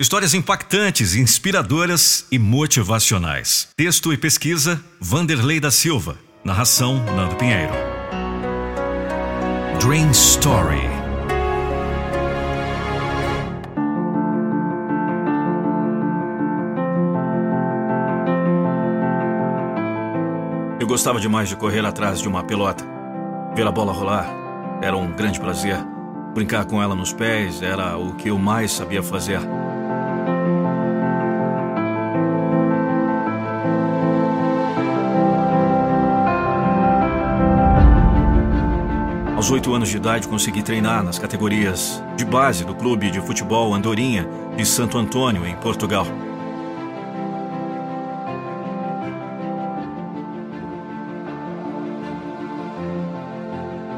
Histórias impactantes, inspiradoras e motivacionais. Texto e pesquisa: Vanderlei da Silva. Narração: Nando Pinheiro. Dream Story. Eu gostava demais de correr atrás de uma pelota. Ver a bola rolar era um grande prazer. Brincar com ela nos pés era o que eu mais sabia fazer. Aos oito anos de idade, consegui treinar nas categorias de base do clube de futebol Andorinha de Santo Antônio, em Portugal.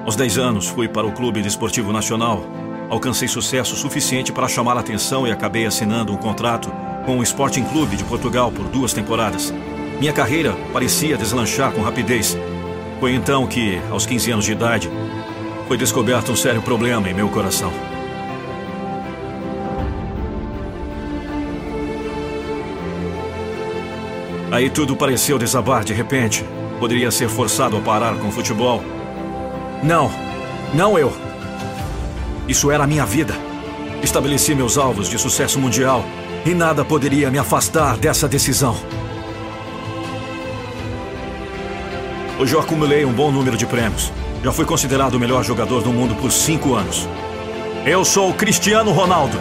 Aos 10 anos, fui para o Clube Desportivo Nacional. Alcancei sucesso suficiente para chamar a atenção e acabei assinando um contrato com o Sporting Clube de Portugal por duas temporadas. Minha carreira parecia deslanchar com rapidez. Foi então que, aos 15 anos de idade, foi descoberto um sério problema em meu coração. Aí tudo pareceu desabar de repente. Poderia ser forçado a parar com o futebol. Não, não eu. Isso era a minha vida. Estabeleci meus alvos de sucesso mundial e nada poderia me afastar dessa decisão. Hoje eu acumulei um bom número de prêmios. Já fui considerado o melhor jogador do mundo por cinco anos. Eu sou o Cristiano Ronaldo.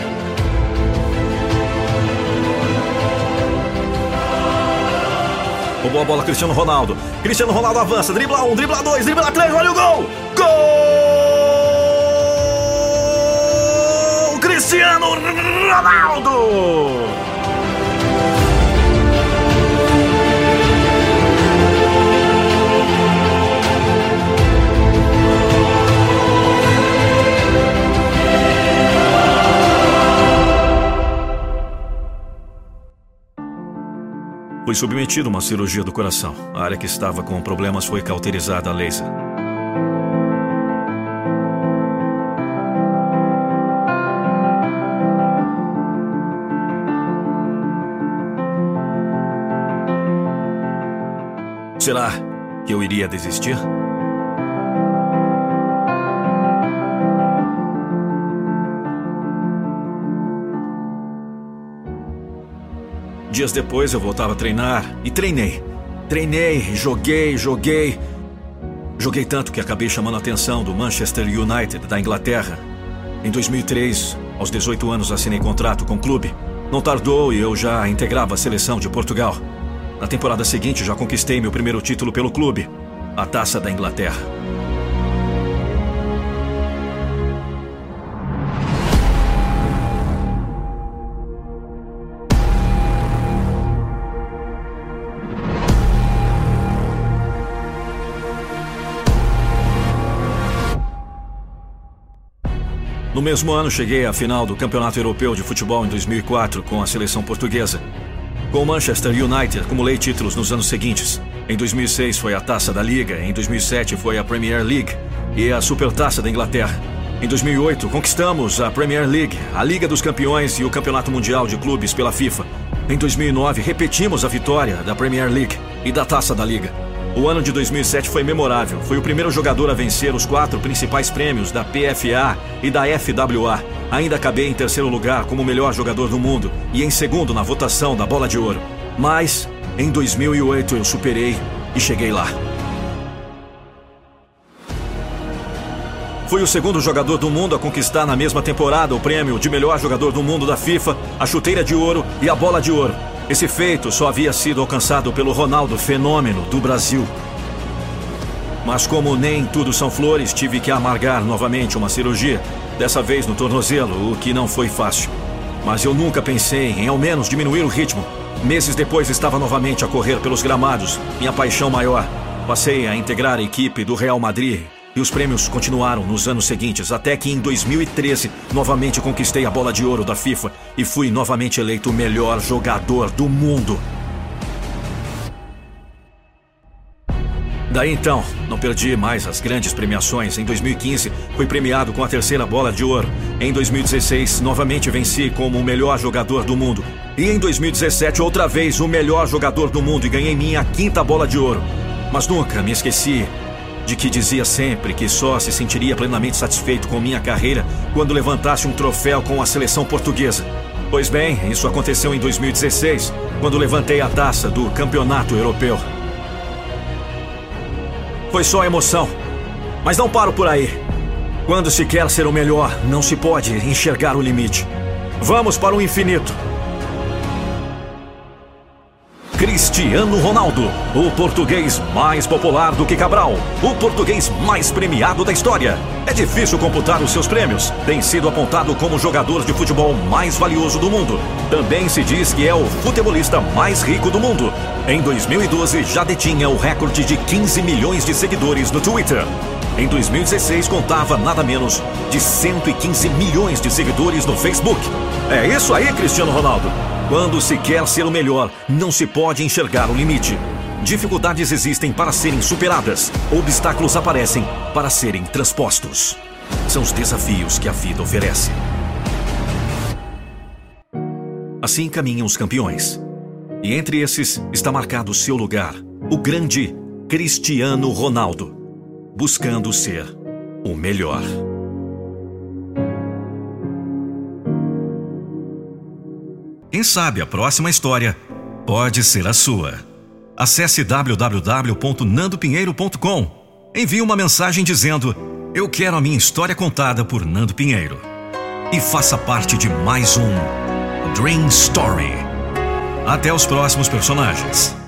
Roubou a bola Cristiano Ronaldo. Cristiano Ronaldo avança, dribla um, dribla dois, dribla três, olha o gol! Gol! Cristiano Ronaldo! Fui submetido a uma cirurgia do coração. A área que estava com problemas foi cauterizada a laser. Será que eu iria desistir? Dias depois eu voltava a treinar e treinei. Treinei, joguei, joguei. Joguei tanto que acabei chamando a atenção do Manchester United da Inglaterra. Em 2003, aos 18 anos, assinei contrato com o clube. Não tardou e eu já integrava a seleção de Portugal. Na temporada seguinte, já conquistei meu primeiro título pelo clube, a Taça da Inglaterra. No mesmo ano, cheguei à final do Campeonato Europeu de Futebol em 2004 com a seleção portuguesa. Com o Manchester United, acumulei títulos nos anos seguintes. Em 2006 foi a Taça da Liga, em 2007 foi a Premier League e a Supertaça da Inglaterra. Em 2008, conquistamos a Premier League, a Liga dos Campeões e o Campeonato Mundial de Clubes pela FIFA. Em 2009, repetimos a vitória da Premier League e da Taça da Liga. O ano de 2007 foi memorável. Fui o primeiro jogador a vencer os quatro principais prêmios da PFA e da FWA. Ainda acabei em terceiro lugar como melhor jogador do mundo e em segundo na votação da Bola de Ouro. Mas, em 2008 eu superei e cheguei lá. Fui o segundo jogador do mundo a conquistar na mesma temporada o prêmio de melhor jogador do mundo da FIFA, a chuteira de ouro e a bola de ouro. Esse feito só havia sido alcançado pelo Ronaldo Fenômeno do Brasil. Mas como nem tudo são flores, tive que amargar novamente uma cirurgia, dessa vez no tornozelo, o que não foi fácil. Mas eu nunca pensei em ao menos diminuir o ritmo. Meses depois estava novamente a correr pelos gramados, minha paixão maior. Passei a integrar a equipe do Real Madrid e os prêmios continuaram nos anos seguintes, até que em 2013 novamente conquistei a bola de ouro da FIFA e fui novamente eleito o melhor jogador do mundo. Daí então, não perdi mais as grandes premiações. Em 2015, fui premiado com a terceira bola de ouro. Em 2016, novamente venci como o melhor jogador do mundo. E em 2017, outra vez, o melhor jogador do mundo e ganhei minha quinta bola de ouro. Mas nunca me esqueci de que dizia sempre que só se sentiria plenamente satisfeito com minha carreira quando levantasse um troféu com a seleção portuguesa. Pois bem, isso aconteceu em 2016, quando levantei a taça do Campeonato Europeu. Foi só emoção. Mas não paro por aí. Quando se quer ser o melhor, não se pode enxergar o limite. Vamos para o infinito. Cristiano Ronaldo, o português mais popular do que Cabral, o português mais premiado da história. É difícil computar os seus prêmios. Tem sido apontado como o jogador de futebol mais valioso do mundo. Também se diz que é o futebolista mais rico do mundo. Em 2012, já detinha o recorde de 15 milhões de seguidores no Twitter. Em 2016, contava nada menos de 115 milhões de seguidores no Facebook. É isso aí, Cristiano Ronaldo. Quando se quer ser o melhor, não se pode enxergar o limite. Dificuldades existem para serem superadas, obstáculos aparecem para serem transpostos. São os desafios que a vida oferece. Assim caminham os campeões. E entre esses está marcado seu lugar, o grande Cristiano Ronaldo, buscando ser o melhor. Quem sabe a próxima história pode ser a sua. Acesse www.nandopinheiro.com. Envie uma mensagem dizendo: Eu quero a minha história contada por Nando Pinheiro. E faça parte de mais um Dream Story. Até os próximos personagens.